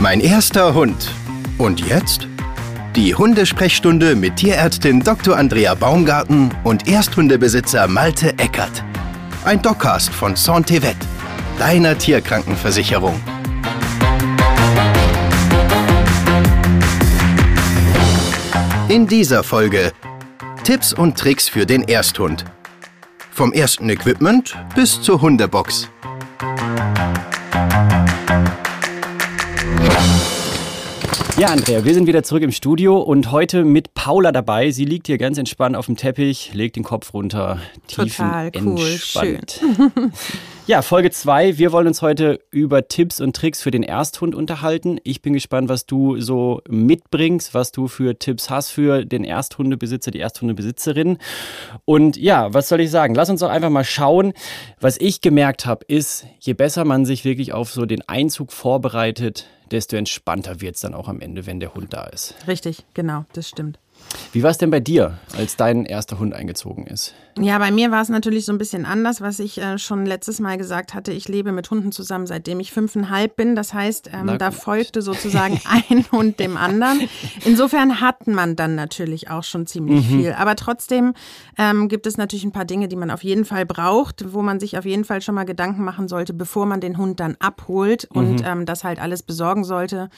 Mein erster Hund. Und jetzt? Die Hundesprechstunde mit Tierärztin Dr. Andrea Baumgarten und Ersthundebesitzer Malte Eckert. Ein Doccast von Santevet, deiner Tierkrankenversicherung. In dieser Folge Tipps und Tricks für den Ersthund. Vom ersten Equipment bis zur Hundebox. Ja, Andrea, wir sind wieder zurück im Studio und heute mit Paula dabei. Sie liegt hier ganz entspannt auf dem Teppich, legt den Kopf runter, Total cool, entspannt. ja, Folge 2. Wir wollen uns heute über Tipps und Tricks für den Ersthund unterhalten. Ich bin gespannt, was du so mitbringst, was du für Tipps hast für den Ersthundebesitzer, die Ersthundebesitzerin. Und ja, was soll ich sagen? Lass uns doch einfach mal schauen. Was ich gemerkt habe, ist, je besser man sich wirklich auf so den Einzug vorbereitet, desto entspannter wird es dann auch am Ende, wenn der Hund da ist. Richtig, genau, das stimmt. Wie war es denn bei dir, als dein erster Hund eingezogen ist? Ja, bei mir war es natürlich so ein bisschen anders, was ich äh, schon letztes Mal gesagt hatte. Ich lebe mit Hunden zusammen, seitdem ich fünfeinhalb bin. Das heißt, ähm, da folgte sozusagen ein Hund dem anderen. Insofern hat man dann natürlich auch schon ziemlich mhm. viel. Aber trotzdem ähm, gibt es natürlich ein paar Dinge, die man auf jeden Fall braucht, wo man sich auf jeden Fall schon mal Gedanken machen sollte, bevor man den Hund dann abholt und mhm. ähm, das halt alles besorgen sollte.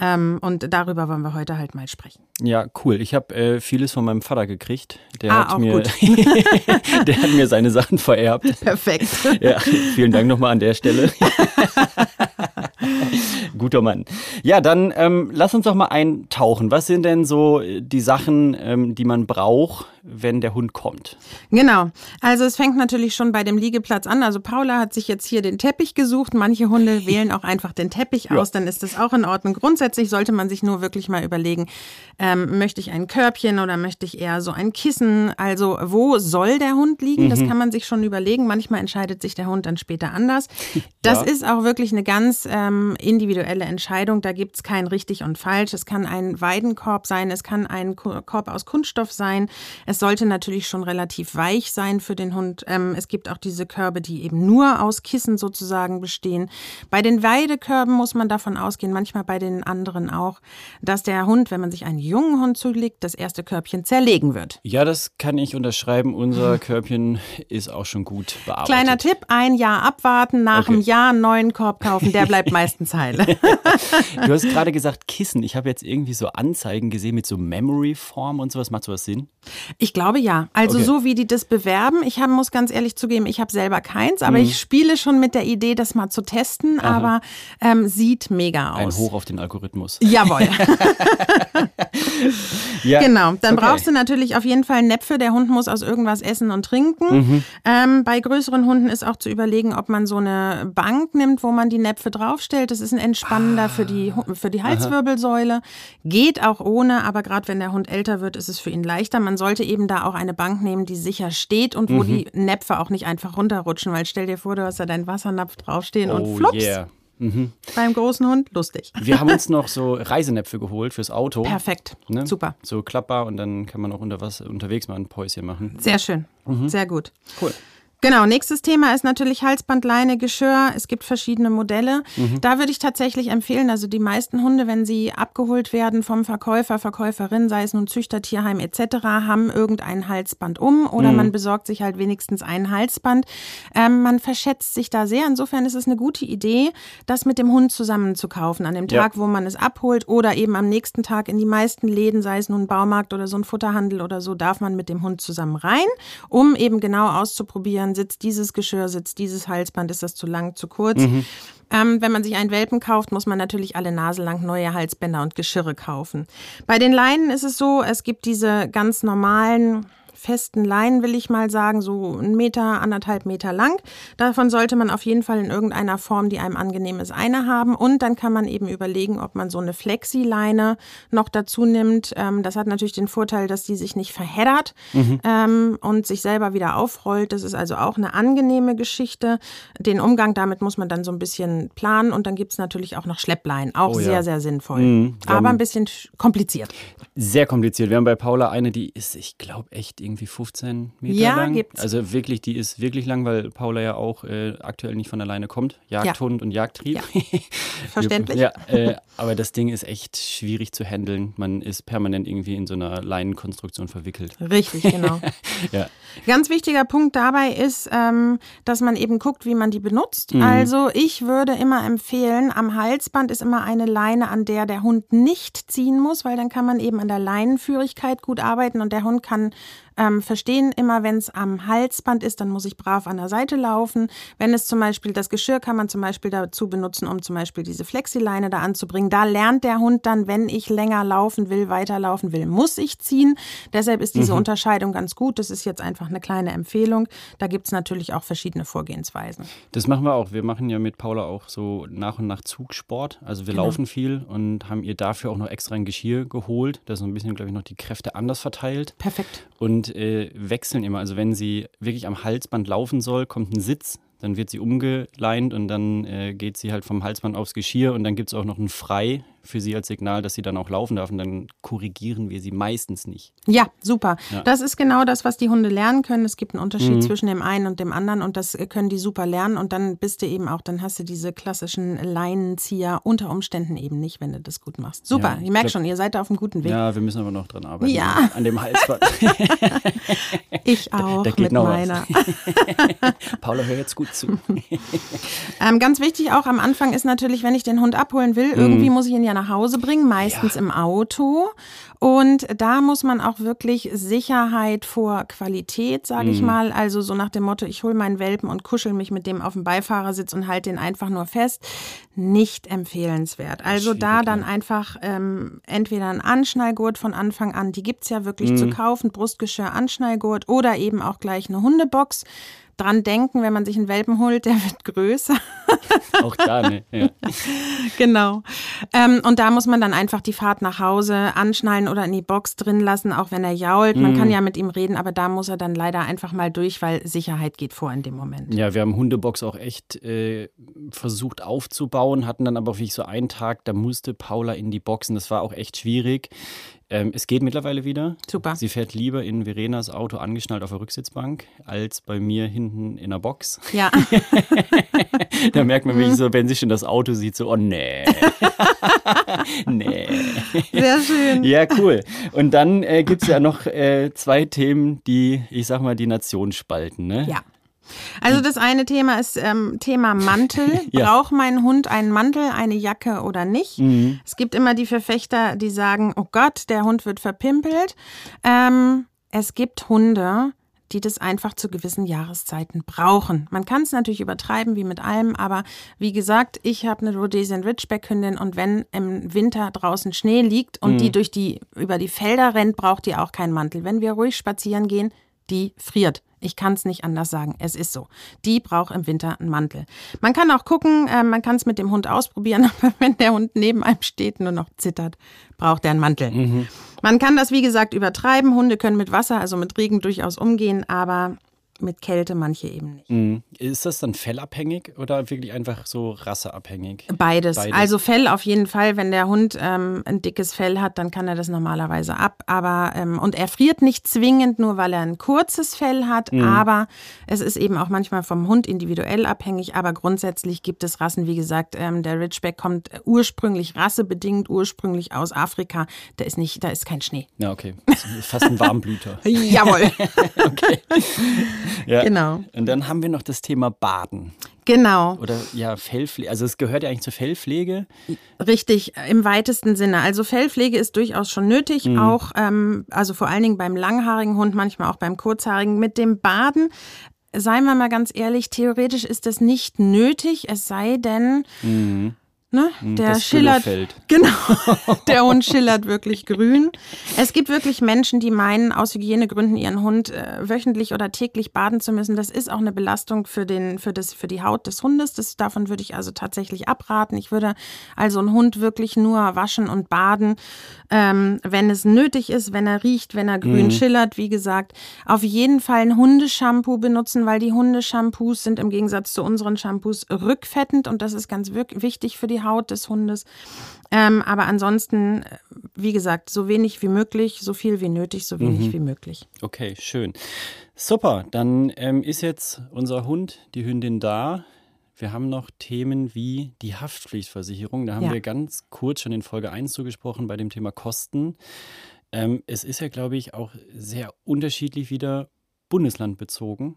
Ähm, und darüber wollen wir heute halt mal sprechen. Ja, cool. Ich habe äh, vieles von meinem Vater gekriegt. Der ah, hat mir, der hat mir seine Sachen vererbt. Perfekt. Ja, vielen Dank nochmal an der Stelle. Guter Mann. Ja, dann ähm, lass uns doch mal eintauchen. Was sind denn so die Sachen, ähm, die man braucht, wenn der Hund kommt? Genau. Also es fängt natürlich schon bei dem Liegeplatz an. Also Paula hat sich jetzt hier den Teppich gesucht. Manche Hunde wählen auch einfach den Teppich ja. aus, dann ist das auch in Ordnung. Grundsätzlich sollte man sich nur wirklich mal überlegen, ähm, möchte ich ein Körbchen oder möchte ich eher so ein Kissen? Also wo soll der Hund liegen? Mhm. Das kann man sich schon überlegen. Manchmal entscheidet sich der Hund dann später anders. Das ja. ist auch wirklich eine ganz ähm, individuelle Entscheidung. Da gibt es kein richtig und falsch. Es kann ein Weidenkorb sein, es kann ein Korb aus Kunststoff sein. Es sollte natürlich schon relativ weich sein für den Hund. Ähm, es gibt auch diese Körbe, die eben nur aus Kissen sozusagen bestehen. Bei den Weidekörben muss man davon ausgehen, manchmal bei den anderen auch, dass der Hund, wenn man sich einen jungen Hund zulegt, das erste Körbchen zerlegen wird. Ja, das kann ich unterschreiben. Unser Körbchen ist auch schon gut bearbeitet. Kleiner Tipp, ein Jahr abwarten, nach okay. einem Jahr einen neuen Korb kaufen, der bleibt meistens heil. du hast gerade gesagt Kissen. Ich habe jetzt irgendwie so Anzeigen gesehen mit so Memory-Form und sowas. Macht sowas Sinn? Ich glaube ja. Also okay. so wie die das bewerben. Ich hab, muss ganz ehrlich zugeben, ich habe selber keins, aber mhm. ich spiele schon mit der Idee, das mal zu testen. Aha. Aber ähm, sieht mega aus. Ein Hoch auf den Algorithmus. Jawohl. ja. Genau. Dann okay. brauchst du natürlich auf jeden Fall Näpfe. Der Hund muss aus irgendwas essen und trinken. Mhm. Ähm, bei größeren Hunden ist auch zu überlegen, ob man so eine Bank nimmt, wo man die Näpfe draufstellt. Das ist ein entspannender ah. für, die, für die Halswirbelsäule. Aha. Geht auch ohne, aber gerade wenn der Hund älter wird, ist es für ihn leichter. Man sollte eben da auch eine Bank nehmen, die sicher steht und wo mhm. die Näpfe auch nicht einfach runterrutschen, weil stell dir vor, du hast da deinen Wassernapf draufstehen oh, und flups. Yeah. Mhm. Beim großen Hund, lustig. Wir haben uns noch so Reisenäpfe geholt fürs Auto. Perfekt, ne? super. So klappbar und dann kann man auch unter was, unterwegs mal ein Päuschen machen. Sehr schön, mhm. sehr gut. Cool. Genau, nächstes Thema ist natürlich Halsbandleine, Geschirr. Es gibt verschiedene Modelle. Mhm. Da würde ich tatsächlich empfehlen, also die meisten Hunde, wenn sie abgeholt werden vom Verkäufer, Verkäuferin, sei es nun Züchter, Tierheim etc., haben irgendein Halsband um oder mhm. man besorgt sich halt wenigstens ein Halsband. Ähm, man verschätzt sich da sehr. Insofern ist es eine gute Idee, das mit dem Hund zusammen zu kaufen, an dem Tag, ja. wo man es abholt oder eben am nächsten Tag in die meisten Läden, sei es nun ein Baumarkt oder so ein Futterhandel oder so, darf man mit dem Hund zusammen rein, um eben genau auszuprobieren, dann sitzt dieses Geschirr, sitzt dieses Halsband, ist das zu lang, zu kurz. Mhm. Ähm, wenn man sich einen Welpen kauft, muss man natürlich alle Nase lang neue Halsbänder und Geschirre kaufen. Bei den Leinen ist es so, es gibt diese ganz normalen festen Leinen, will ich mal sagen, so ein Meter, anderthalb Meter lang. Davon sollte man auf jeden Fall in irgendeiner Form, die einem angenehm ist, eine haben. Und dann kann man eben überlegen, ob man so eine Flexi-Leine noch dazu nimmt. Ähm, das hat natürlich den Vorteil, dass die sich nicht verheddert mhm. ähm, und sich selber wieder aufrollt. Das ist also auch eine angenehme Geschichte. Den Umgang damit muss man dann so ein bisschen planen. Und dann gibt es natürlich auch noch Schleppleinen. Auch oh, sehr, ja. sehr sinnvoll. Mhm. Aber ein bisschen kompliziert. Sehr kompliziert. Wir haben bei Paula eine, die ist, ich glaube, echt irgendwie 15 Meter Ja, lang. gibt's. Also wirklich, die ist wirklich lang, weil Paula ja auch äh, aktuell nicht von alleine kommt. Jagdhund und Jagdtrieb. Ja. Verständlich. ja, äh, aber das Ding ist echt schwierig zu handeln. Man ist permanent irgendwie in so einer Leinenkonstruktion verwickelt. Richtig, genau. Ja. Ganz wichtiger Punkt dabei ist, ähm, dass man eben guckt, wie man die benutzt. Mhm. Also ich würde immer empfehlen, am Halsband ist immer eine Leine, an der der Hund nicht ziehen muss, weil dann kann man eben an der Leinenführigkeit gut arbeiten und der Hund kann ähm, verstehen immer, wenn es am Halsband ist, dann muss ich brav an der Seite laufen. Wenn es zum Beispiel das Geschirr kann man zum Beispiel dazu benutzen, um zum Beispiel diese Flexileine da anzubringen. Da lernt der Hund dann, wenn ich länger laufen will, weiterlaufen will, muss ich ziehen. Deshalb ist diese Unterscheidung ganz gut. Das ist jetzt einfach eine kleine Empfehlung. Da gibt es natürlich auch verschiedene Vorgehensweisen. Das machen wir auch. Wir machen ja mit Paula auch so nach und nach Zugsport. Also wir Genau. laufen viel und haben ihr dafür auch noch extra ein Geschirr geholt, das so ein bisschen, glaube ich, noch die Kräfte anders verteilt. Perfekt. und äh, wechseln immer. Also wenn sie wirklich am Halsband laufen soll, kommt ein Sitz, dann wird sie umgeleint und dann äh, geht sie halt vom Halsband aufs Geschirr und dann gibt es auch noch ein Frei für sie als Signal, dass sie dann auch laufen darf und dann korrigieren wir sie meistens nicht. Ja, super. Ja. Das ist genau das, was die Hunde lernen können. Es gibt einen Unterschied Mhm. zwischen dem einen und dem anderen und das äh, können die super lernen und dann bist du eben auch, dann hast du diese klassischen Leinenzieher unter Umständen eben nicht, wenn du das gut machst. Super, Ja, ich merke schon, ihr seid da auf einem guten Weg. Ja, wir müssen aber noch dran arbeiten. Ja. An dem Halsband. Ich auch da geht mit meiner. Paula, hör jetzt gut zu. Ähm, ganz wichtig auch am Anfang ist natürlich, wenn ich den Hund abholen will, Mhm. irgendwie muss ich ihn ja nach Hause bringen, meistens im Auto. Und da muss man auch wirklich Sicherheit vor Qualität, sage Mhm. ich mal. Also so nach dem Motto, ich hole meinen Welpen und kuschel mich mit dem auf dem Beifahrersitz und halte den einfach nur fest. Nicht empfehlenswert. Also da dann einfach ähm, entweder ein Anschnallgurt von Anfang an, die gibt's ja wirklich Mhm. zu kaufen, Brustgeschirr, Anschnallgurt oder eben auch gleich eine Hundebox. Dran denken, wenn man sich einen Welpen holt, der wird größer. auch da, ne? Ja. Genau. Ähm, und da muss man dann einfach die Fahrt nach Hause anschnallen oder in die Box drin lassen, auch wenn er jault. Man kann ja mit ihm reden, aber da muss er dann leider einfach mal durch, weil Sicherheit geht vor in dem Moment. Ja, wir haben Hundebox auch echt äh, versucht aufzubauen, hatten dann aber wirklich so einen Tag, da musste Paula in die Boxen. Das war auch echt schwierig. Ähm, es geht mittlerweile wieder. Super. Sie fährt lieber in Verenas Auto angeschnallt auf der Rücksitzbank als bei mir hinten in der Box. Ja, Da merkt man wirklich so, wenn sie schon das Auto sieht, so, oh nee. nee. sehr schön. Ja, cool. Und dann äh, gibt es ja noch äh, zwei Themen, die, ich sag mal, die Nation spalten. Ne? Ja. Also das eine Thema ist ähm, Thema Mantel. Ja. Braucht mein Hund einen Mantel, eine Jacke oder nicht? Mhm. Es gibt immer die Verfechter, die sagen, oh Gott, der Hund wird verpimpelt. Ähm, es gibt Hunde, die das einfach zu gewissen Jahreszeiten brauchen. Man kann es natürlich übertreiben, wie mit allem, aber wie gesagt, ich habe eine Rhodesian Ridgeback Hündin und wenn im Winter draußen Schnee liegt und die durch die über die Felder rennt, braucht die auch keinen Mantel. Wenn wir ruhig spazieren gehen, die friert. Ich kann es nicht anders sagen. Es ist so. Die braucht im Winter einen Mantel. Man kann auch gucken, äh, man kann es mit dem Hund ausprobieren, aber wenn der Hund neben einem steht und nur noch zittert, braucht er einen Mantel. Man kann das, wie gesagt, übertreiben. Hunde können mit Wasser, also mit Regen durchaus umgehen, aber mit Kälte manche eben nicht. Mhm. Ist das dann fellabhängig oder wirklich einfach so rasseabhängig? Beides. Beides. Also Fell auf jeden Fall. Wenn der Hund ähm, ein dickes Fell hat, dann kann er das normalerweise ab. Aber ähm, und er friert nicht zwingend, nur weil er ein kurzes Fell hat. Mhm. Aber es ist eben auch manchmal vom Hund individuell abhängig. Aber grundsätzlich gibt es Rassen, wie gesagt, ähm, der Ridgeback kommt ursprünglich rassebedingt, ursprünglich aus Afrika. Da ist nicht, da ist kein Schnee. Ja, okay. Das ist fast ein Warmblüter. Jawohl. Ja. Genau. Und dann haben wir noch das Thema Baden. genau. Oder ja, Fellpflege. Also es gehört ja eigentlich zur Fellpflege. Richtig, im weitesten Sinne. Also Fellpflege ist durchaus schon nötig, Mhm. auch ähm, also vor allen Dingen beim langhaarigen Hund, manchmal auch beim kurzhaarigen. Mit dem Baden, seien wir mal ganz ehrlich, theoretisch ist das nicht nötig, es sei denn, ne, der Mhm. das schillert. Güllefeld. Genau, der Hund schillert wirklich grün. Es gibt wirklich Menschen, die meinen, aus Hygienegründen ihren Hund äh, wöchentlich oder täglich baden zu müssen. Das ist auch eine Belastung für, den, für, das, für die Haut des Hundes. Das, davon würde ich also tatsächlich abraten. Ich würde also einen Hund wirklich nur waschen und baden, ähm, wenn es nötig ist, wenn er riecht, wenn er grün schillert, wie gesagt. Auf jeden Fall ein Hundeshampoo benutzen, weil die Hundeshampoos sind im Gegensatz zu unseren Shampoos rückfettend und das ist ganz wichtig für die die Haut des Hundes. Ähm, aber ansonsten, äh, wie gesagt, so wenig wie möglich, so viel wie nötig, so wenig mhm. wie möglich. Okay, schön. Super, dann ähm, ist jetzt unser Hund, die Hündin da. Wir haben noch Themen wie die Haftpflichtversicherung. Da haben ja. wir ganz kurz schon in Folge 1 zugesprochen bei dem Thema Kosten. Ähm, es ist ja, glaube ich, auch sehr unterschiedlich wieder bundeslandbezogen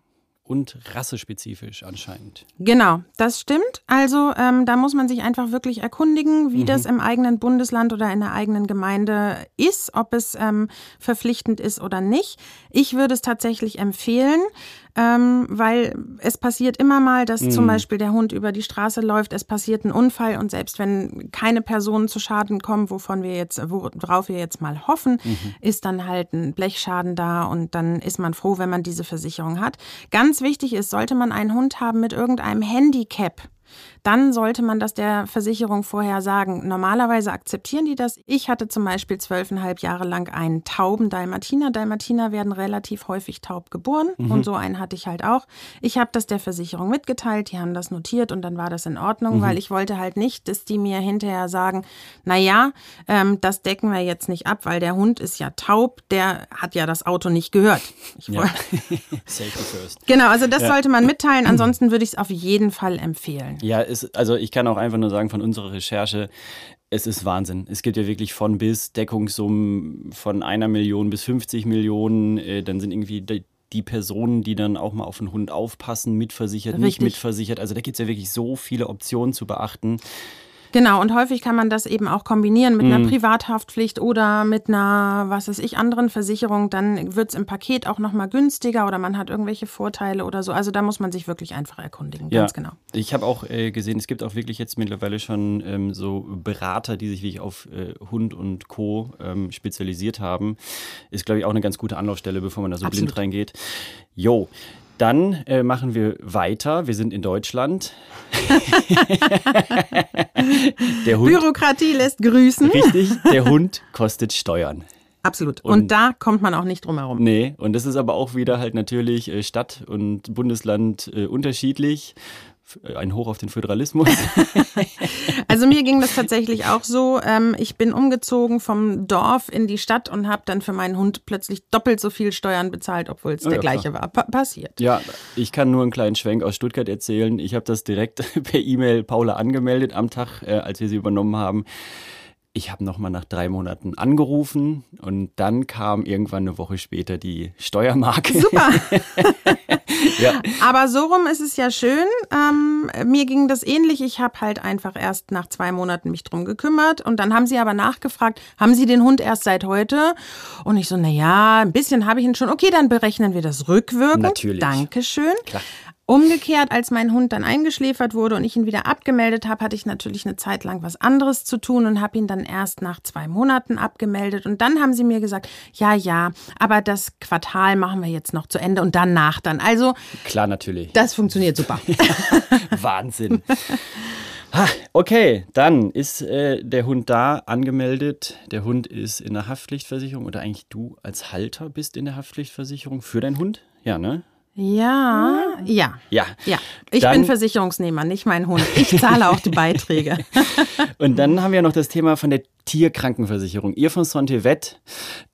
und rassespezifisch anscheinend. Genau, das stimmt. Also ähm, da muss man sich einfach wirklich erkundigen, wie mhm. das im eigenen Bundesland oder in der eigenen Gemeinde ist, ob es ähm, verpflichtend ist oder nicht. Ich würde es tatsächlich empfehlen ähm, weil es passiert immer mal, dass mhm. zum Beispiel der Hund über die Straße läuft, es passiert ein Unfall und selbst wenn keine Personen zu Schaden kommen, wovon wir jetzt, worauf wir jetzt mal hoffen, mhm. ist dann halt ein Blechschaden da und dann ist man froh, wenn man diese Versicherung hat. Ganz wichtig ist, sollte man einen Hund haben mit irgendeinem Handicap, dann sollte man das der Versicherung vorher sagen. Normalerweise akzeptieren die das. Ich hatte zum Beispiel zwölfeinhalb Jahre lang einen tauben Dalmatiner. Dalmatiner werden relativ häufig taub geboren mhm. und so einen hatte ich halt auch. Ich habe das der Versicherung mitgeteilt, die haben das notiert und dann war das in Ordnung, mhm. weil ich wollte halt nicht, dass die mir hinterher sagen, na ja, ähm, das decken wir jetzt nicht ab, weil der Hund ist ja taub, der hat ja das Auto nicht gehört. Ich ja. Safety first. Genau, also das ja. sollte man mitteilen. Ansonsten würde ich es auf jeden Fall empfehlen. Ja, ist, also ich kann auch einfach nur sagen von unserer Recherche, es ist Wahnsinn. Es gibt ja wirklich von bis Deckungssummen von einer Million bis 50 Millionen. Äh, dann sind irgendwie die, die Personen, die dann auch mal auf den Hund aufpassen, mitversichert, Richtig. nicht mitversichert. Also da gibt es ja wirklich so viele Optionen zu beachten. Genau, und häufig kann man das eben auch kombinieren mit mhm. einer Privathaftpflicht oder mit einer, was weiß ich, anderen Versicherung. Dann wird es im Paket auch nochmal günstiger oder man hat irgendwelche Vorteile oder so. Also da muss man sich wirklich einfach erkundigen, ja. ganz genau. Ich habe auch äh, gesehen, es gibt auch wirklich jetzt mittlerweile schon ähm, so Berater, die sich wirklich auf äh, Hund und Co. Ähm, spezialisiert haben. Ist, glaube ich, auch eine ganz gute Anlaufstelle, bevor man da so Absolut. blind reingeht. Jo, dann äh, machen wir weiter. Wir sind in Deutschland. der Hund, Bürokratie lässt grüßen. Richtig, der Hund kostet Steuern. Absolut. Und, und, da kommt man auch nicht drum herum. Nee, und das ist aber auch wieder halt natürlich äh, Stadt und Bundesland äh, unterschiedlich. Äh, ein Hoch auf den Föderalismus. also mir ging das tatsächlich auch so. Ähm, ich bin umgezogen vom Dorf in die Stadt und habe dann für meinen Hund plötzlich doppelt so viel Steuern bezahlt, obwohl es oh, der ja, gleiche klar. war. Pa passiert. Ja, ich kann nur einen kleinen Schwenk aus Stuttgart erzählen. Ich habe das direkt per E-Mail Paula angemeldet am Tag, äh, als wir sie übernommen haben. Ich habe nochmal nach drei Monaten angerufen und dann kam irgendwann eine Woche später die Steuermarke. Super. ja. Aber so rum ist es ja schön. Ähm, mir ging das ähnlich. Ich habe halt einfach erst nach zwei Monaten mich drum gekümmert und dann haben sie aber nachgefragt, haben Sie den Hund erst seit heute? Und ich so, na ja, ein bisschen habe ich ihn schon. Okay, dann berechnen wir das rückwirkend. Natürlich. Dankeschön. Klar. Umgekehrt, als mein Hund dann eingeschläfert wurde und ich ihn wieder abgemeldet habe, hatte ich natürlich eine Zeit lang was anderes zu tun und habe ihn dann erst nach zwei Monaten abgemeldet. Und dann haben sie mir gesagt, ja, ja, aber das Quartal machen wir jetzt noch zu Ende und danach dann. Also klar, natürlich. Das funktioniert super. Wahnsinn. Okay, dann ist äh, der Hund da angemeldet. Der Hund ist in der Haftpflichtversicherung oder eigentlich du als Halter bist in der Haftpflichtversicherung für deinen Hund? Ja, ne? Ja, ja. Ja. ja. Ich dann, bin Versicherungsnehmer, nicht mein Hund. Ich zahle auch die Beiträge. Und dann haben wir noch das Thema von der Tierkrankenversicherung. Ihr von Sontevet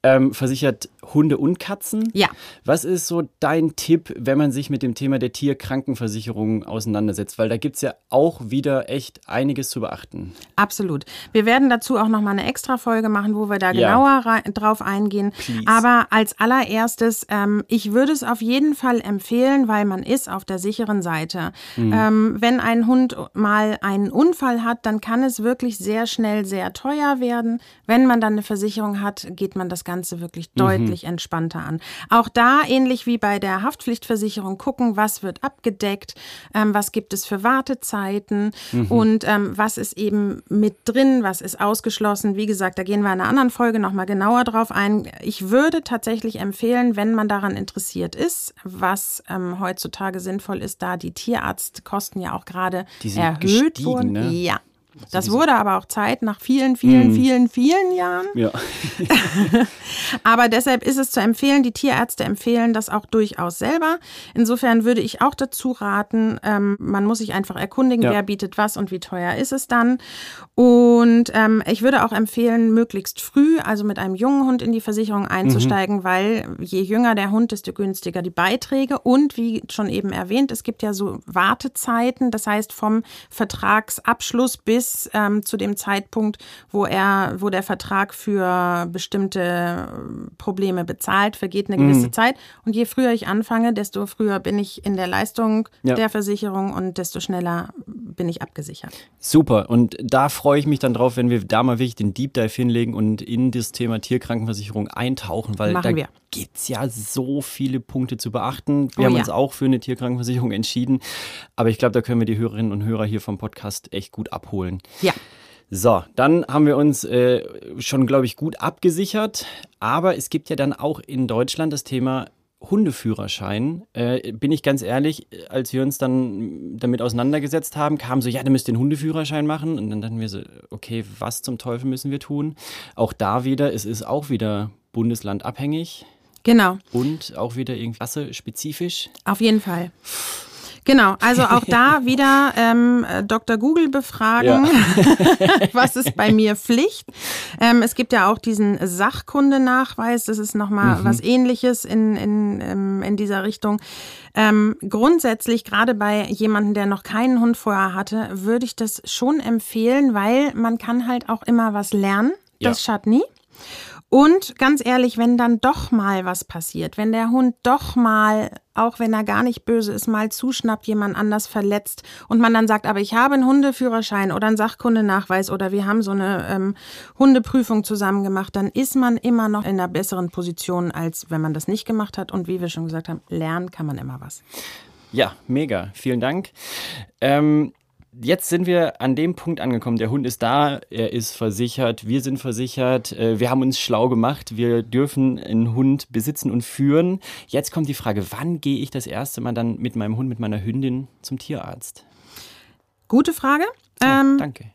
ähm, versichert Hunde und Katzen. Ja. Was ist so dein Tipp, wenn man sich mit dem Thema der Tierkrankenversicherung auseinandersetzt? Weil da gibt es ja auch wieder echt einiges zu beachten. Absolut. Wir werden dazu auch nochmal eine extra Folge machen, wo wir da ja. genauer drauf eingehen. Please. Aber als allererstes, ähm, ich würde es auf jeden Fall empfehlen, weil man ist auf der sicheren Seite. Mhm. Ähm, wenn ein Hund mal einen Unfall hat, dann kann es wirklich sehr schnell sehr teuer werden. Wenn man dann eine Versicherung hat, geht man das Ganze wirklich mhm. deutlich entspannter an. Auch da, ähnlich wie bei der Haftpflichtversicherung, gucken, was wird abgedeckt, ähm, was gibt es für Wartezeiten mhm. und ähm, was ist eben mit drin, was ist ausgeschlossen. Wie gesagt, da gehen wir in einer anderen Folge nochmal genauer drauf ein. Ich würde tatsächlich empfehlen, wenn man daran interessiert ist, was ähm, heutzutage sinnvoll ist, da die Tierarztkosten ja auch gerade erhöht wurden. Ne? Ja, Das wurde aber auch Zeit nach vielen, vielen, mm. vielen, vielen Jahren. Ja. aber deshalb ist es zu empfehlen, die Tierärzte empfehlen das auch durchaus selber. Insofern würde ich auch dazu raten, ähm, man muss sich einfach erkundigen, ja. wer bietet was und wie teuer ist es dann. Und ähm, ich würde auch empfehlen, möglichst früh, also mit einem jungen Hund in die Versicherung einzusteigen, mhm. weil je jünger der Hund, desto günstiger die Beiträge. Und wie schon eben erwähnt, es gibt ja so Wartezeiten, das heißt vom Vertragsabschluss bis ähm, zu dem Zeitpunkt, wo er, wo der Vertrag für bestimmte äh, Probleme bezahlt, vergeht eine gewisse mhm. Zeit. Und je früher ich anfange, desto früher bin ich in der Leistung ja. der Versicherung und desto schneller bin ich abgesichert. Super. Und da freue ich mich dann drauf, wenn wir da mal wirklich den Deep Dive hinlegen und in das Thema Tierkrankenversicherung eintauchen, weil Machen da gibt es ja so viele Punkte zu beachten. Wir oh, haben ja. uns auch für eine Tierkrankenversicherung entschieden. Aber ich glaube, da können wir die Hörerinnen und Hörer hier vom Podcast echt gut abholen. Ja. So, dann haben wir uns äh, schon, glaube ich, gut abgesichert. Aber es gibt ja dann auch in Deutschland das Thema Hundeführerschein. Äh, bin ich ganz ehrlich, als wir uns dann damit auseinandergesetzt haben, kam so, ja, du müsst den Hundeführerschein machen. Und dann dachten wir so, okay, was zum Teufel müssen wir tun? Auch da wieder, es ist auch wieder bundeslandabhängig. Genau. Und auch wieder irgendwie spezifisch. Auf jeden Fall. Genau, also auch da wieder ähm, Dr. Google befragen, ja. was ist bei mir Pflicht. Ähm, es gibt ja auch diesen Sachkundenachweis, das ist nochmal mhm. was ähnliches in, in, ähm, in dieser Richtung. Ähm, grundsätzlich, gerade bei jemandem, der noch keinen Hund vorher hatte, würde ich das schon empfehlen, weil man kann halt auch immer was lernen. Das ja. schadet nie. Und ganz ehrlich, wenn dann doch mal was passiert, wenn der Hund doch mal, auch wenn er gar nicht böse ist, mal zuschnappt, jemand anders verletzt und man dann sagt, aber ich habe einen Hundeführerschein oder einen Sachkundenachweis oder wir haben so eine ähm, Hundeprüfung zusammen gemacht, dann ist man immer noch in einer besseren Position, als wenn man das nicht gemacht hat. Und wie wir schon gesagt haben, lernen kann man immer was. Ja, mega. Vielen Dank. Ähm jetzt sind wir an dem Punkt angekommen. Der Hund ist da, er ist versichert, wir sind versichert, äh, wir haben uns schlau gemacht, wir dürfen einen Hund besitzen und führen. Jetzt kommt die Frage, wann gehe ich das erste Mal dann mit meinem Hund, mit meiner Hündin zum Tierarzt? Gute Frage. Ähm, danke.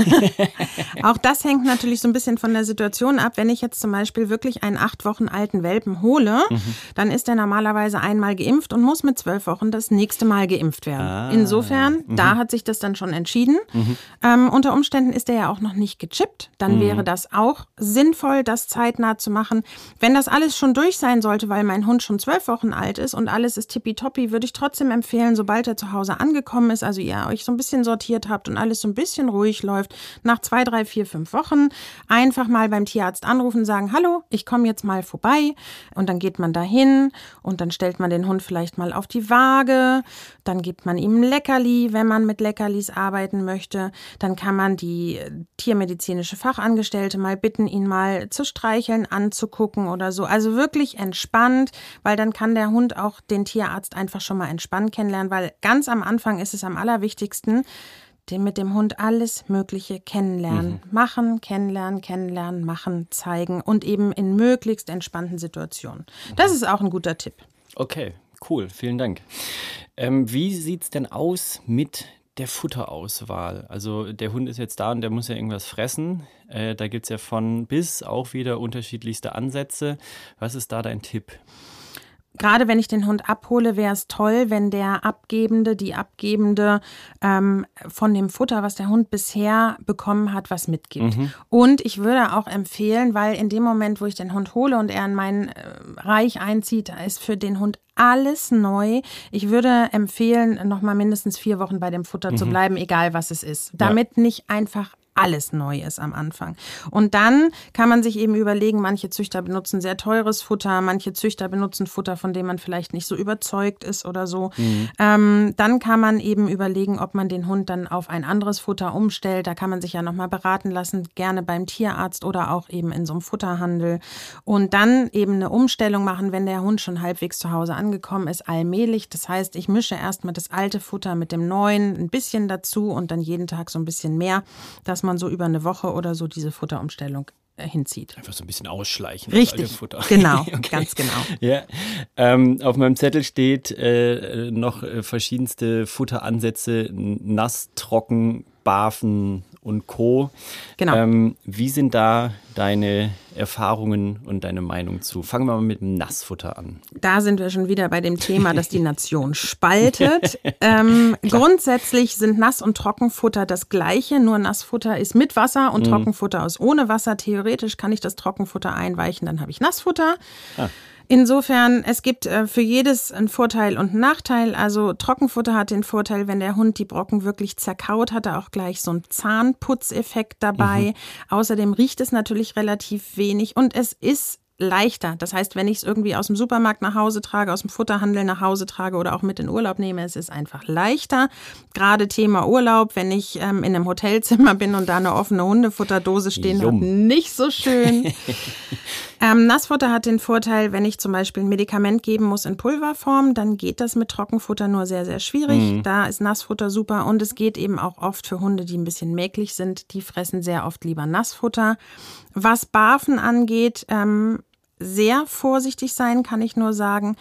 auch das hängt natürlich so ein bisschen von der Situation ab. Wenn ich jetzt zum Beispiel wirklich einen acht Wochen alten Welpen hole, mhm. dann ist er normalerweise einmal geimpft und muss mit zwölf Wochen das nächste Mal geimpft werden. Ah. Insofern, mhm. da hat sich das dann schon entschieden. Mhm. Ähm, unter Umständen ist er ja auch noch nicht gechippt. Dann mhm. wäre das auch sinnvoll, das zeitnah zu machen. Wenn das alles schon durch sein sollte, weil mein Hund schon zwölf Wochen alt ist und alles ist tippitoppi, würde ich trotzdem empfehlen, sobald er zu Hause angekommen ist, also ihr euch so ein bisschen sortiert habt und alles so ein bisschen ruhig läuft, nach zwei, drei, vier, fünf Wochen einfach mal beim Tierarzt anrufen, sagen, hallo, ich komme jetzt mal vorbei. Und dann geht man dahin und dann stellt man den Hund vielleicht mal auf die Waage. Dann gibt man ihm ein Leckerli, wenn man mit Leckerlis arbeiten möchte. Dann kann man die tiermedizinische Fachangestellte mal bitten, ihn mal zu streicheln, anzugucken oder so. Also wirklich entspannt, weil dann kann der Hund auch den Tierarzt einfach schon mal entspannt kennenlernen, weil ganz am Anfang ist es am allerwichtigsten, dem mit dem Hund alles Mögliche kennenlernen. Mhm. Machen, kennenlernen, kennenlernen, machen, zeigen und eben in möglichst entspannten Situationen. Das ist auch ein guter Tipp. Okay, cool, vielen Dank. Ähm, wie sieht es denn aus mit der Futterauswahl? Also der Hund ist jetzt da und der muss ja irgendwas fressen. Äh, da gibt es ja von bis auch wieder unterschiedlichste Ansätze. Was ist da dein Tipp? Gerade wenn ich den Hund abhole, wäre es toll, wenn der Abgebende, die Abgebende ähm, von dem Futter, was der Hund bisher bekommen hat, was mitgibt. Mhm. Und ich würde auch empfehlen, weil in dem Moment, wo ich den Hund hole und er in mein äh, Reich einzieht, ist für den Hund alles neu. Ich würde empfehlen, noch mal mindestens vier Wochen bei dem Futter mhm. zu bleiben, egal was es ist, damit ja. nicht einfach alles neu ist am Anfang. Und dann kann man sich eben überlegen, manche Züchter benutzen sehr teures Futter, manche Züchter benutzen Futter, von dem man vielleicht nicht so überzeugt ist oder so. Mhm. Ähm, dann kann man eben überlegen, ob man den Hund dann auf ein anderes Futter umstellt. Da kann man sich ja nochmal beraten lassen, gerne beim Tierarzt oder auch eben in so einem Futterhandel. Und dann eben eine Umstellung machen, wenn der Hund schon halbwegs zu Hause angekommen ist, allmählich. Das heißt, ich mische erstmal das alte Futter mit dem neuen ein bisschen dazu und dann jeden Tag so ein bisschen mehr, dass man man so über eine Woche oder so diese Futterumstellung äh, hinzieht. Einfach so ein bisschen ausschleichen. Richtig, genau, okay. ganz genau. Ja, ähm, auf meinem Zettel steht äh, noch äh, verschiedenste Futteransätze, nass, trocken, barfen und Co. Genau. Ähm, wie sind da deine Erfahrungen und deine Meinung zu? Fangen wir mal mit dem Nassfutter an. Da sind wir schon wieder bei dem Thema, das die Nation spaltet. ähm, grundsätzlich sind Nass- und Trockenfutter das gleiche, nur Nassfutter ist mit Wasser und mhm. Trockenfutter ist ohne Wasser. Theoretisch kann ich das Trockenfutter einweichen, dann habe ich Nassfutter. Ah. Insofern, es gibt äh, für jedes einen Vorteil und einen Nachteil. Also Trockenfutter hat den Vorteil, wenn der Hund die Brocken wirklich zerkaut, hat er auch gleich so einen Zahnputzeffekt dabei. Mhm. Außerdem riecht es natürlich relativ wenig und es ist leichter. Das heißt, wenn ich es irgendwie aus dem Supermarkt nach Hause trage, aus dem Futterhandel nach Hause trage oder auch mit in Urlaub nehme, es ist einfach leichter. Gerade Thema Urlaub, wenn ich ähm, in einem Hotelzimmer bin und da eine offene Hundefutterdose stehen habe, nicht so schön. ähm, Nassfutter hat den Vorteil, wenn ich zum Beispiel ein Medikament geben muss in Pulverform, dann geht das mit Trockenfutter nur sehr, sehr schwierig. Mhm. Da ist Nassfutter super und es geht eben auch oft für Hunde, die ein bisschen mäglich sind, die fressen sehr oft lieber Nassfutter. Was Barfen angeht, ähm, sehr vorsichtig sein, kann ich nur sagen.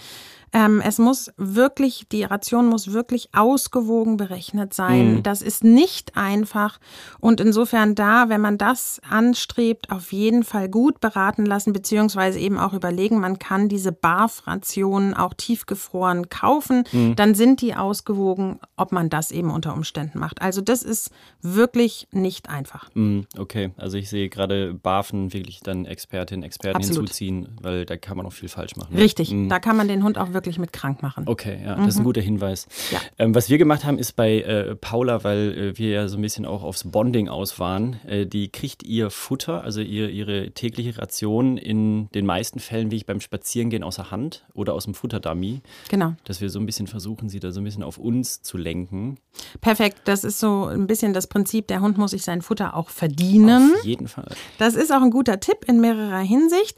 Ähm, es muss wirklich, die Ration muss wirklich ausgewogen berechnet sein. Mhm. Das ist nicht einfach. Und insofern da, wenn man das anstrebt, auf jeden Fall gut beraten lassen, beziehungsweise eben auch überlegen, man kann diese Barf-Rationen auch tiefgefroren kaufen. Mhm. Dann sind die ausgewogen, ob man das eben unter Umständen macht. Also das ist wirklich nicht einfach. Mhm, okay, also ich sehe gerade Barfen wirklich dann Expertin, Experten Absolut. hinzuziehen, weil da kann man auch viel falsch machen. Richtig, mhm. da kann man den Hund auch wirklich wirklich mit krank machen. Okay, ja, das ist ein mhm. guter Hinweis. Ja. Ähm, was wir gemacht haben, ist bei äh, Paula, weil äh, wir ja so ein bisschen auch aufs Bonding aus waren, äh, die kriegt ihr Futter, also ihr, ihre tägliche Ration in den meisten Fällen wie ich beim Spazierengehen aus der Hand oder aus dem Futterdummy. Genau. Dass wir so ein bisschen versuchen, sie da so ein bisschen auf uns zu lenken. Perfekt, das ist so ein bisschen das Prinzip, der Hund muss sich sein Futter auch verdienen. Auf jeden Fall. Das ist auch ein guter Tipp in mehrerer Hinsicht.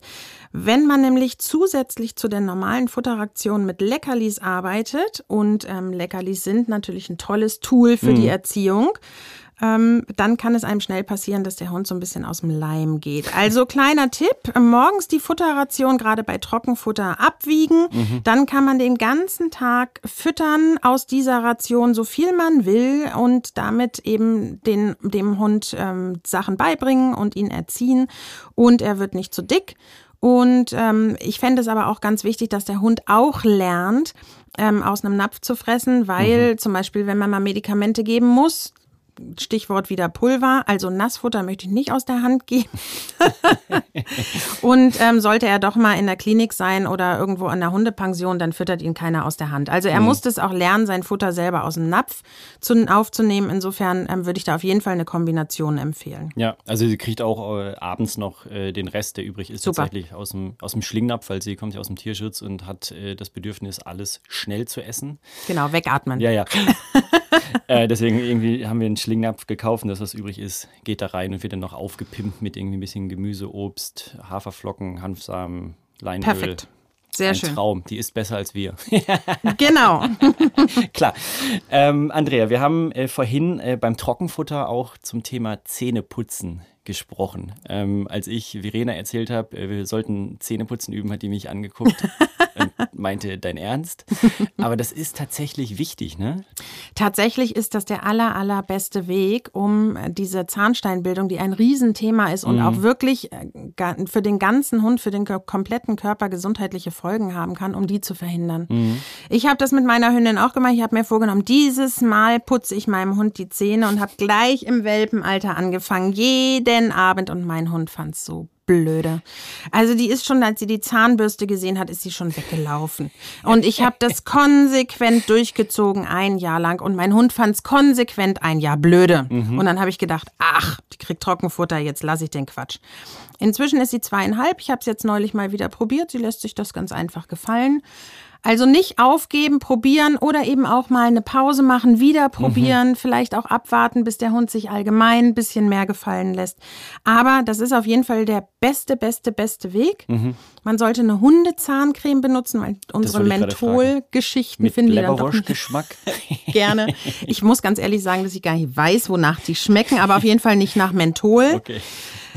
Wenn man nämlich zusätzlich zu der normalen Futteraktion mit Leckerlis arbeitet und ähm, Leckerlis sind natürlich ein tolles Tool für mhm. die Erziehung, ähm, dann kann es einem schnell passieren, dass der Hund so ein bisschen aus dem Leim geht. Also kleiner Tipp, morgens die Futterration gerade bei Trockenfutter abwiegen, mhm. dann kann man den ganzen Tag füttern aus dieser Ration so viel man will und damit eben den, dem Hund ähm, Sachen beibringen und ihn erziehen und er wird nicht zu dick und ähm, ich fände es aber auch ganz wichtig, dass der Hund auch lernt, ähm, aus einem Napf zu fressen, weil mhm. zum Beispiel, wenn man mal Medikamente geben muss, Stichwort wieder Pulver, also Nassfutter möchte ich nicht aus der Hand geben. und ähm, sollte er doch mal in der Klinik sein oder irgendwo an der Hundepension, dann füttert ihn keiner aus der Hand. Also er mhm. muss es auch lernen, sein Futter selber aus dem Napf zu, aufzunehmen. Insofern ähm, würde ich da auf jeden Fall eine Kombination empfehlen. Ja, also sie kriegt auch äh, abends noch äh, den Rest, der übrig ist, Super. tatsächlich aus dem, aus dem Schlingnapf, weil sie kommt ja aus dem Tierschutz und hat äh, das Bedürfnis, alles schnell zu essen. Genau, wegatmen. Ja, ja. äh, deswegen irgendwie haben wir einen Schlingnapf gekauft und das, was übrig ist, geht da rein und wird dann noch aufgepimpt mit irgendwie ein bisschen Gemüse, Obst, Haferflocken, Hanfsamen, Leinöl. Perfekt. Sehr ein schön. Traum. Die ist besser als wir. genau. Klar. Ähm, Andrea, wir haben äh, vorhin äh, beim Trockenfutter auch zum Thema Zähneputzen gesprochen. Ähm, als ich Verena erzählt habe, äh, wir sollten Zähneputzen üben, hat die mich angeguckt meinte, dein Ernst? Aber das ist tatsächlich wichtig, ne? Tatsächlich ist das der aller, allerbeste Weg, um diese Zahnsteinbildung, die ein Riesenthema ist und mhm. auch wirklich äh, für den ganzen Hund, für den kompletten Körper gesundheitliche Folgen haben kann, um die zu verhindern. Mhm. Ich habe das mit meiner Hündin auch gemacht. Ich habe mir vorgenommen, dieses Mal putze ich meinem Hund die Zähne und habe gleich im Welpenalter angefangen. Jeden Abend und mein Hund fand es so blöde. Also die ist schon, als sie die Zahnbürste gesehen hat, ist sie schon weggelaufen. Und ich habe das konsequent durchgezogen ein Jahr lang und mein Hund fand es konsequent ein Jahr blöde. Mhm. Und dann habe ich gedacht, ach, die kriegt Trockenfutter, jetzt lasse ich den Quatsch. Inzwischen ist sie zweieinhalb. Ich habe es jetzt neulich mal wieder probiert. Sie lässt sich das ganz einfach gefallen. Also nicht aufgeben, probieren oder eben auch mal eine Pause machen, wieder probieren, mhm. vielleicht auch abwarten, bis der Hund sich allgemein ein bisschen mehr gefallen lässt. Aber das ist auf jeden Fall der beste, beste, beste Weg. Mhm. Man sollte eine Hundezahncreme benutzen, weil unsere Menthol-Geschichten finden wir dann doch. Geschmack. Gerne. Ich muss ganz ehrlich sagen, dass ich gar nicht weiß, wonach die schmecken, aber auf jeden Fall nicht nach Menthol. Okay.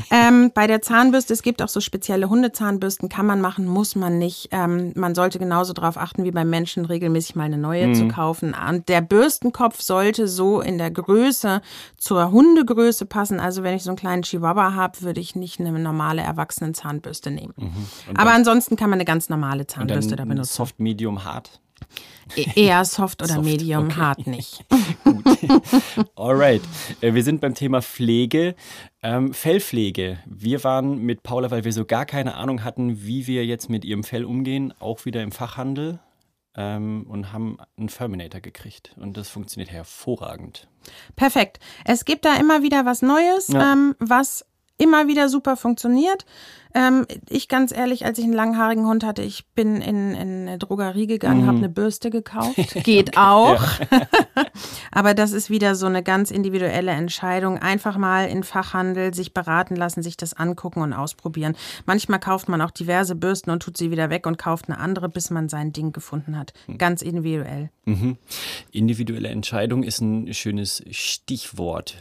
Ähm, bei der Zahnbürste, es gibt auch so spezielle Hundezahnbürsten, kann man machen, muss man nicht. Ähm, man sollte genauso darauf achten, wie beim Menschen regelmäßig mal eine neue mhm. zu kaufen. Und der Bürstenkopf sollte so in der Größe zur Hundegröße passen. Also wenn ich so einen kleinen Chihuahua habe, würde ich nicht eine normale Erwachsenen-Zahnbürste nehmen. Mhm. Aber ansonsten kann man eine ganz normale Zahnbürste da benutzen. Soft, Medium, Hard. E-, eher soft oder soft, medium, okay. hart nicht. Gut. Alright. Äh, wir sind beim Thema Pflege. Ähm, Fellpflege. Wir waren mit Paula, weil wir so gar keine Ahnung hatten, wie wir jetzt mit ihrem Fell umgehen, auch wieder im Fachhandel ähm, und haben einen Terminator gekriegt. Und das funktioniert hervorragend. Perfekt. Es gibt da immer wieder was Neues, ja. ähm, was immer wieder super funktioniert. Ähm, ich ganz ehrlich, als ich einen langhaarigen Hund hatte, ich bin in, in eine Drogerie gegangen, mhm. habe eine Bürste gekauft. Geht auch. Aber das ist wieder so eine ganz individuelle Entscheidung. Einfach mal in Fachhandel sich beraten lassen, sich das angucken und ausprobieren. Manchmal kauft man auch diverse Bürsten und tut sie wieder weg und kauft eine andere, bis man sein Ding gefunden hat. Hm. Ganz individuell. Mhm. Individuelle Entscheidung ist ein schönes Stichwort.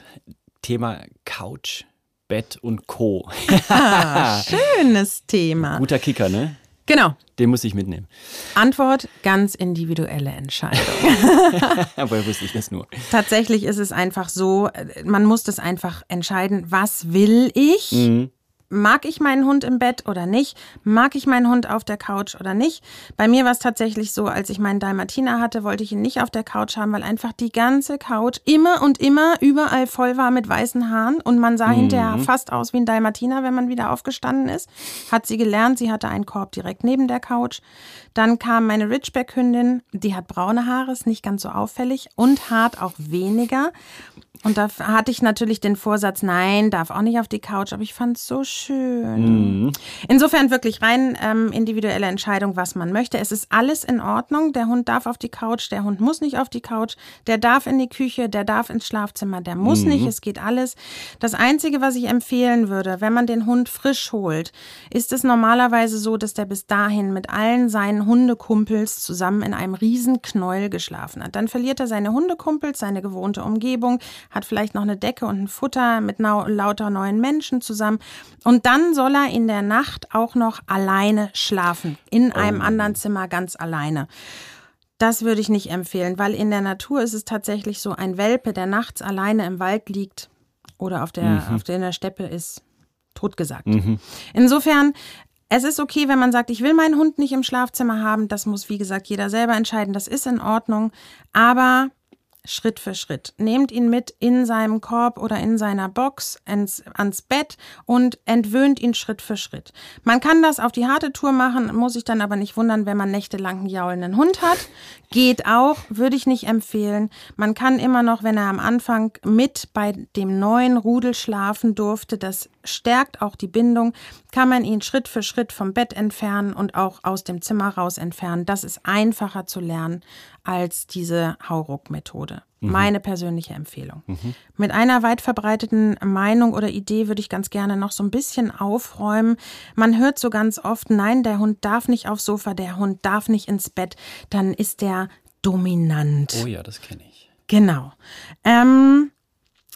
Thema Couch. Bett und Co. Schönes Thema. Guter Kicker, ne? Genau. Den muss ich mitnehmen. Antwort: ganz individuelle Entscheidung. Woher wusste ich das nur? Tatsächlich ist es einfach so, man muss das einfach entscheiden, was will ich? Mhm mag ich meinen Hund im Bett oder nicht? Mag ich meinen Hund auf der Couch oder nicht? Bei mir war es tatsächlich so, als ich meinen Dalmatiner hatte, wollte ich ihn nicht auf der Couch haben, weil einfach die ganze Couch immer und immer überall voll war mit weißen Haaren und man sah mhm. hinterher fast aus wie ein Dalmatiner, wenn man wieder aufgestanden ist. Hat sie gelernt, sie hatte einen Korb direkt neben der Couch. Dann kam meine Ridgeback-Hündin, die hat braune Haare, ist nicht ganz so auffällig und hart auch weniger. Und da hatte ich natürlich den Vorsatz, nein, darf auch nicht auf die Couch, aber ich fand es so schön. Mhm. Insofern wirklich rein ähm, individuelle Entscheidung, was man möchte. Es ist alles in Ordnung. Der Hund darf auf die Couch, der Hund muss nicht auf die Couch, der darf in die Küche, der darf ins Schlafzimmer, der muss mhm. nicht, es geht alles. Das Einzige, was ich empfehlen würde, wenn man den Hund frisch holt, ist es normalerweise so, dass der bis dahin mit allen seinen Hundekumpels zusammen in einem riesen Knäuel geschlafen hat. Dann verliert er seine Hundekumpels, seine gewohnte Umgebung, hat vielleicht noch eine Decke und ein Futter mit lauter neuen Menschen zusammen. Und dann soll er in der Nacht auch noch alleine schlafen. In einem oh. anderen Zimmer ganz alleine. Das würde ich nicht empfehlen, weil in der Natur ist es tatsächlich so, ein Welpe, der nachts alleine im Wald liegt oder auf der, mhm. auf der, in der Steppe ist, totgesagt. Mhm. Insofern es ist okay, wenn man sagt, ich will meinen Hund nicht im Schlafzimmer haben. Das muss, wie gesagt, jeder selber entscheiden. Das ist in Ordnung. Aber Schritt für Schritt. Nehmt ihn mit in seinem Korb oder in seiner Box ins, ans Bett und entwöhnt ihn Schritt für Schritt. Man kann das auf die harte Tour machen, muss sich dann aber nicht wundern, wenn man nächtelang einen jaulenden Hund hat. Geht auch, würde ich nicht empfehlen. Man kann immer noch, wenn er am Anfang mit bei dem neuen Rudel schlafen durfte, das stärkt auch die Bindung, kann man ihn Schritt für Schritt vom Bett entfernen und auch aus dem Zimmer raus entfernen. Das ist einfacher zu lernen als diese Hauruck-Methode. Mhm. Meine persönliche Empfehlung. Mhm. Mit einer weit verbreiteten Meinung oder Idee würde ich ganz gerne noch so ein bisschen aufräumen. Man hört so ganz oft, nein, der Hund darf nicht aufs Sofa, der Hund darf nicht ins Bett, dann ist der dominant. Oh ja, das kenne ich. Genau. Ähm,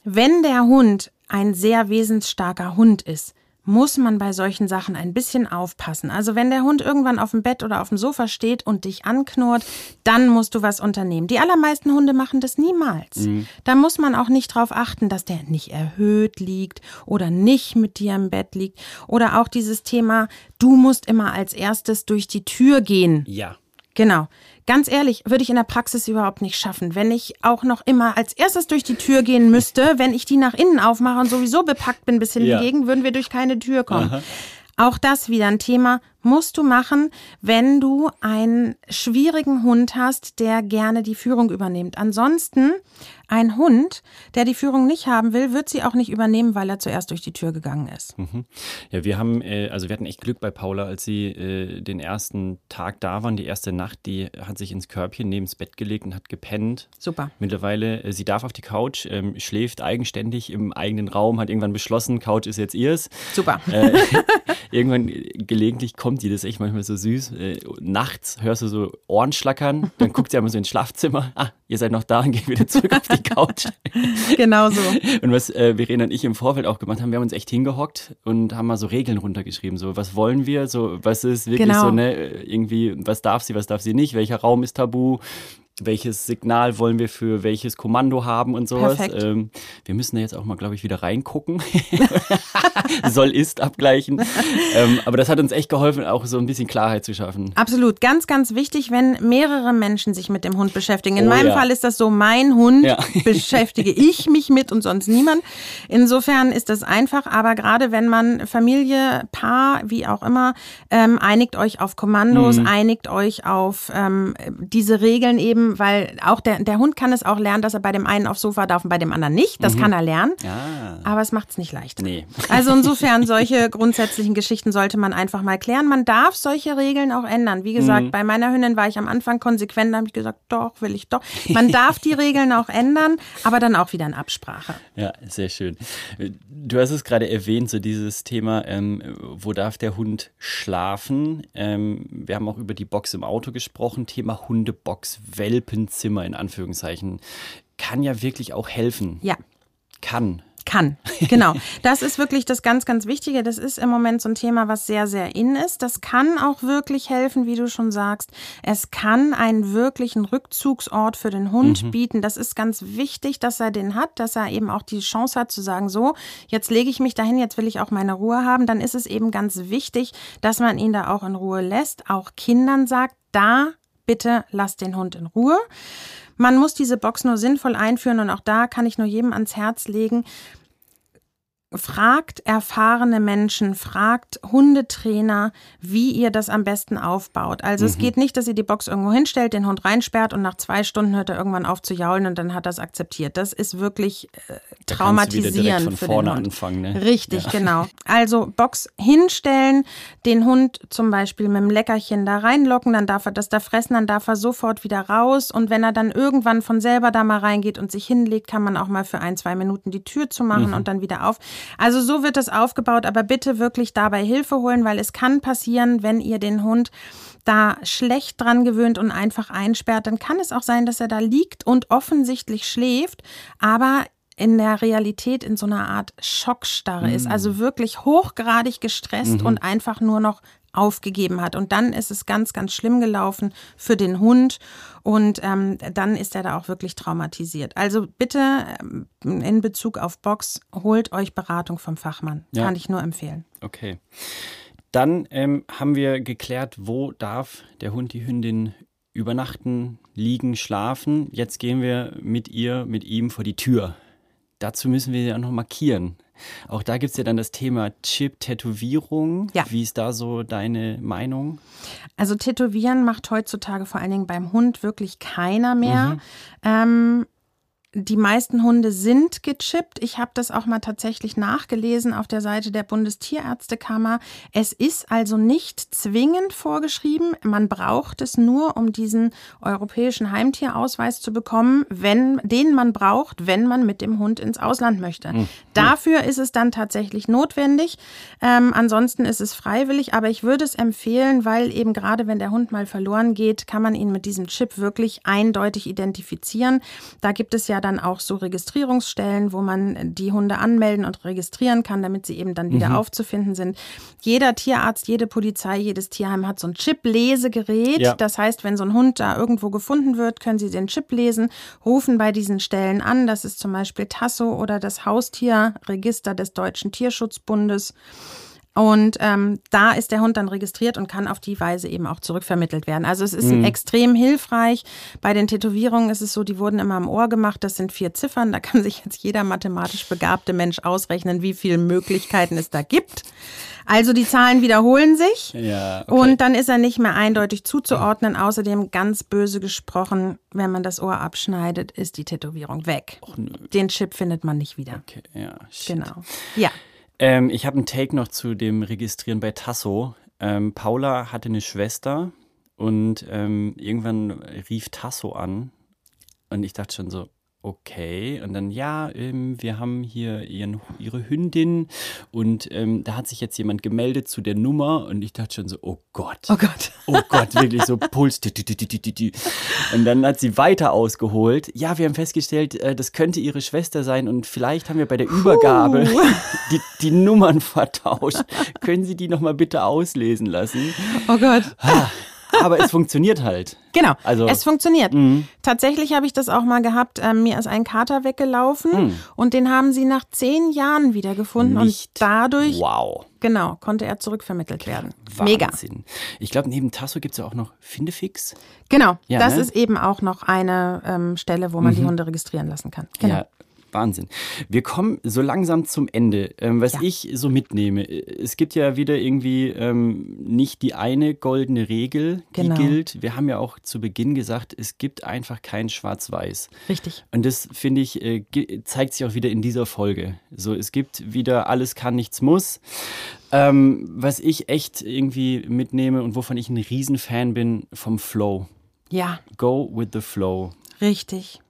wenn der Hund ein sehr wesensstarker Hund ist, muss man bei solchen Sachen ein bisschen aufpassen. Also wenn der Hund irgendwann auf dem Bett oder auf dem Sofa steht und dich anknurrt, dann musst du was unternehmen. Die allermeisten Hunde machen das niemals. Mhm. Da muss man auch nicht darauf achten, dass der nicht erhöht liegt oder nicht mit dir im Bett liegt. Oder auch dieses Thema, du musst immer als erstes durch die Tür gehen. Ja. Genau. Ganz ehrlich, würde ich in der Praxis überhaupt nicht schaffen. Wenn ich auch noch immer als erstes durch die Tür gehen müsste, wenn ich die nach innen aufmache und sowieso bepackt bin bis ja. hingegen, würden wir durch keine Tür kommen. Aha. Auch das wieder ein Thema, musst du machen, wenn du einen schwierigen Hund hast, der gerne die Führung übernimmt. Ansonsten ein Hund, der die Führung nicht haben will, wird sie auch nicht übernehmen, weil er zuerst durch die Tür gegangen ist. Mhm. Ja, wir haben, äh, also wir hatten echt Glück bei Paula, als sie äh, den ersten Tag da waren, die erste Nacht, die hat sich ins Körbchen neben das Bett gelegt und hat gepennt. Super. Mittlerweile, äh, sie darf auf die Couch, ähm, schläft eigenständig im eigenen Raum, hat irgendwann beschlossen, Couch ist jetzt ihrs. Super. Irgendwann gelegentlich kommt bekommt die das echt manchmal so süß. Äh, nachts hörst du so Ohren schlackern, dann guckt sie einmal so ins Schlafzimmer. Ah, ihr seid noch da und geht wieder zurück auf die Couch. genau so. Und was äh, Verena und ich im Vorfeld auch gemacht haben, wir haben uns echt hingehockt und haben mal so Regeln runtergeschrieben. So, was wollen wir? So, was ist wirklich genau. so, ne, irgendwie, was darf sie, was darf sie nicht? Welcher Raum ist tabu? Welches Signal wollen wir für welches Kommando haben und sowas. Ähm, wir müssen da jetzt auch mal, glaube ich, wieder reingucken. Soll ist abgleichen. ähm, aber das hat uns echt geholfen, auch so ein bisschen Klarheit zu schaffen. Absolut. Ganz, ganz wichtig, wenn mehrere Menschen sich mit dem Hund beschäftigen. In oh, meinem ja. Fall ist das so, mein Hund ja. beschäftige ich mich mit und sonst niemand. Insofern ist das einfach. Aber gerade wenn man Familie, Paar, wie auch immer, ähm, einigt euch auf Kommandos, mhm. einigt euch auf ähm, diese Regeln eben, weil auch der, der Hund kann es auch lernen, dass er bei dem einen aufs Sofa darf und bei dem anderen nicht. Das mhm. kann er lernen. Ja. Aber es macht es nicht leicht. Nee. Also insofern, solche grundsätzlichen Geschichten sollte man einfach mal klären. Man darf solche Regeln auch ändern. Wie gesagt, mhm. bei meiner Hündin war ich am Anfang konsequent, da habe ich gesagt, doch, will ich doch. Man darf die Regeln auch ändern, aber dann auch wieder in Absprache. Ja, sehr schön. Du hast es gerade erwähnt, so dieses Thema, ähm, wo darf der Hund schlafen? Ähm, wir haben auch über die Box im Auto gesprochen, Thema Hundebox, Welt. Welpenzimmer in Anführungszeichen kann ja wirklich auch helfen. Ja. Kann. Kann, genau. Das ist wirklich das ganz, ganz Wichtige. Das ist im Moment so ein Thema, was sehr, sehr in ist. Das kann auch wirklich helfen, wie du schon sagst. Es kann einen wirklichen Rückzugsort für den Hund mhm. bieten. Das ist ganz wichtig, dass er den hat, dass er eben auch die Chance hat zu sagen, so, jetzt lege ich mich dahin, jetzt will ich auch meine Ruhe haben. Dann ist es eben ganz wichtig, dass man ihn da auch in Ruhe lässt, auch Kindern sagt, da bitte lasst den Hund in Ruhe. Man muss diese Box nur sinnvoll einführen und auch da kann ich nur jedem ans Herz legen, Fragt erfahrene Menschen, fragt Hundetrainer, wie ihr das am besten aufbaut. Also mhm. es geht nicht, dass ihr die Box irgendwo hinstellt, den Hund reinsperrt und nach zwei Stunden hört er irgendwann auf zu jaulen und dann hat er es akzeptiert. Das ist wirklich äh, traumatisierend von für vorne den Hund. Anfangen, ne? Richtig, ja. genau. Also Box hinstellen, den Hund zum Beispiel mit dem Leckerchen da reinlocken, dann darf er das da fressen, dann darf er sofort wieder raus und wenn er dann irgendwann von selber da mal reingeht und sich hinlegt, kann man auch mal für ein, zwei Minuten die Tür zumachen mhm. und dann wieder auf. Also so wird das aufgebaut, aber bitte wirklich dabei Hilfe holen, weil es kann passieren, wenn ihr den Hund da schlecht dran gewöhnt und einfach einsperrt, dann kann es auch sein, dass er da liegt und offensichtlich schläft, aber in der Realität in so einer Art Schockstarre mhm. ist, also wirklich hochgradig gestresst mhm. und einfach nur noch aufgegeben hat. Und dann ist es ganz, ganz schlimm gelaufen für den Hund. Und ähm, dann ist er da auch wirklich traumatisiert. Also bitte ähm, in Bezug auf Box, holt euch Beratung vom Fachmann. Ja. Kann ich nur empfehlen. Okay. Dann ähm, haben wir geklärt, wo darf der Hund, die Hündin übernachten, liegen, schlafen. Jetzt gehen wir mit ihr, mit ihm vor die Tür. Dazu müssen wir ja noch markieren. Auch da gibt es ja dann das Thema Chip-Tätowierung. Ja. Wie ist da so deine Meinung? Also Tätowieren macht heutzutage vor allen Dingen beim Hund wirklich keiner mehr. Mhm. Ähm, die meisten Hunde sind gechippt. Ich habe das auch mal tatsächlich nachgelesen auf der Seite der Bundestierärztekammer. Es ist also nicht zwingend vorgeschrieben. Man braucht es nur, um diesen europäischen Heimtierausweis zu bekommen, wenn, den man braucht, wenn man mit dem Hund ins Ausland möchte. Mhm. Dafür ist es dann tatsächlich notwendig. Ähm, ansonsten ist es freiwillig, aber ich würde es empfehlen, weil eben gerade wenn der Hund mal verloren geht, kann man ihn mit diesem Chip wirklich eindeutig identifizieren. Da gibt es ja dann auch so Registrierungsstellen, wo man die Hunde anmelden und registrieren kann, damit sie eben dann wieder mhm. aufzufinden sind. Jeder Tierarzt, jede Polizei, jedes Tierheim hat so ein Chip-Lesegerät. Ja. Das heißt, wenn so ein Hund da irgendwo gefunden wird, können sie den Chip lesen, rufen bei diesen Stellen an. Das ist zum Beispiel Tasso oder das Haustierregister des Deutschen Tierschutzbundes. Und ähm, da ist der Hund dann registriert und kann auf die Weise eben auch zurückvermittelt werden. Also es ist mhm. extrem hilfreich. Bei den Tätowierungen ist es so, die wurden immer am Ohr gemacht. Das sind vier Ziffern. Da kann sich jetzt jeder mathematisch begabte Mensch ausrechnen, wie viele Möglichkeiten es da gibt. Also die Zahlen wiederholen sich ja, okay. und dann ist er nicht mehr eindeutig zuzuordnen. Außerdem ganz böse gesprochen, wenn man das Ohr abschneidet, ist die Tätowierung weg. Och, Den Chip findet man nicht wieder. Okay, ja. Shit. Genau. Ja. Ähm, ich habe einen Take noch zu dem Registrieren bei Tasso. Ähm, Paula hatte eine Schwester und ähm, irgendwann rief Tasso an und ich dachte schon so, okay. Und dann, ja, ähm, wir haben hier ihren, ihre Hündin und ähm, da hat sich jetzt jemand gemeldet zu der Nummer und ich dachte schon so, oh Gott. Oh Gott. Oh Gott, wirklich so Puls. Und dann hat sie weiter ausgeholt. Ja, wir haben festgestellt, äh, das könnte ihre Schwester sein und vielleicht haben wir bei der Übergabe die, die Nummern vertauscht. Können Sie die nochmal bitte auslesen lassen? Oh Gott. Ah, aber es funktioniert halt. Genau, also, es funktioniert. Mh. Tatsächlich habe ich das auch mal gehabt. Ähm, mir ist ein Kater weggelaufen mh. und den haben sie nach zehn Jahren wiedergefunden Nicht. und dadurch wow. genau konnte er zurückvermittelt werden. Wahnsinn. Mega. Ich glaube, neben Tasso gibt es ja auch noch Findefix. Genau, ja, das ne? ist eben auch noch eine ähm, Stelle, wo man mhm. die Hunde registrieren lassen kann. Genau. Ja, Wahnsinn. Wir kommen so langsam zum Ende. Ähm, was ja. ich so mitnehme, es gibt ja wieder irgendwie ähm, nicht die eine goldene Regel, die genau. gilt. Wir haben ja auch zu Beginn gesagt, es gibt einfach kein Schwarz-Weiß. Richtig. Und das, finde ich, äh, zeigt sich auch wieder in dieser Folge. So, es gibt wieder alles kann, nichts muss. Ähm, was ich echt irgendwie mitnehme und wovon ich ein Riesenfan bin, vom Flow. Ja. Go with the flow. Richtig.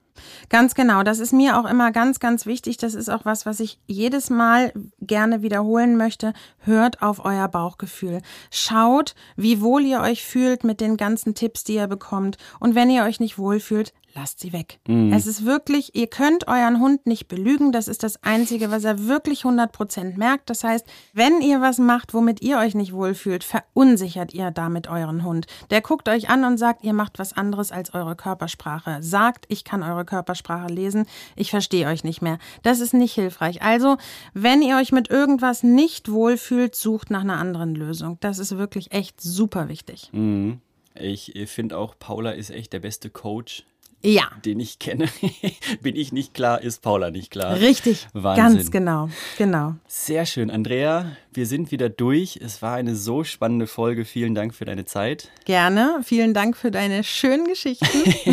Ganz genau. Das ist mir auch immer ganz, ganz wichtig. Das ist auch was, was ich jedes Mal gerne wiederholen möchte. Hört auf euer Bauchgefühl. Schaut, wie wohl ihr euch fühlt mit den ganzen Tipps, die ihr bekommt. Und wenn ihr euch nicht wohl fühlt, lasst sie weg. Mhm. Es ist wirklich, ihr könnt euren Hund nicht belügen. Das ist das Einzige, was er wirklich 100% merkt. Das heißt, wenn ihr was macht, womit ihr euch nicht wohlfühlt, verunsichert ihr damit euren Hund. Der guckt euch an und sagt, ihr macht was anderes als eure Körpersprache. Sagt, ich kann eure Körpersprache lesen, ich verstehe euch nicht mehr. Das ist nicht hilfreich. Also, wenn ihr euch mit irgendwas nicht wohlfühlt, sucht nach einer anderen Lösung. Das ist wirklich echt super wichtig. Mhm. Ich finde auch, Paula ist echt der beste Coach ja. den ich kenne. Bin ich nicht klar, ist Paula nicht klar. Richtig. Wahnsinn. Ganz genau. Genau. Sehr schön. Andrea, wir sind wieder durch. Es war eine so spannende Folge. Vielen Dank für deine Zeit. Gerne. Vielen Dank für deine schönen Geschichten.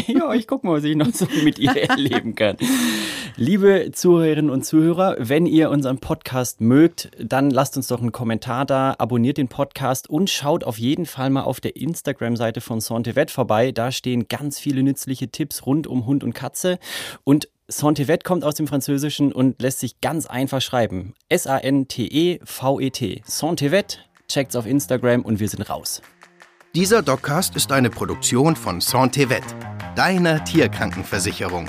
ja, ich gucke mal, was ich noch so mit ihr erleben kann. Liebe Zuhörerinnen und Zuhörer, wenn ihr unseren Podcast mögt, dann lasst uns doch einen Kommentar da, abonniert den Podcast und schaut auf jeden Fall mal auf der Instagram-Seite von Santevet vorbei. Da stehen ganz viele nützliche Tipps rund um Hund und Katze. Und Santevet kommt aus dem Französischen und lässt sich ganz einfach schreiben. S-A-N-T-E-V-E-T. Santevet, checkt's auf Instagram und wir sind raus. Dieser Doccast ist eine Produktion von Santevet, deiner Tierkrankenversicherung.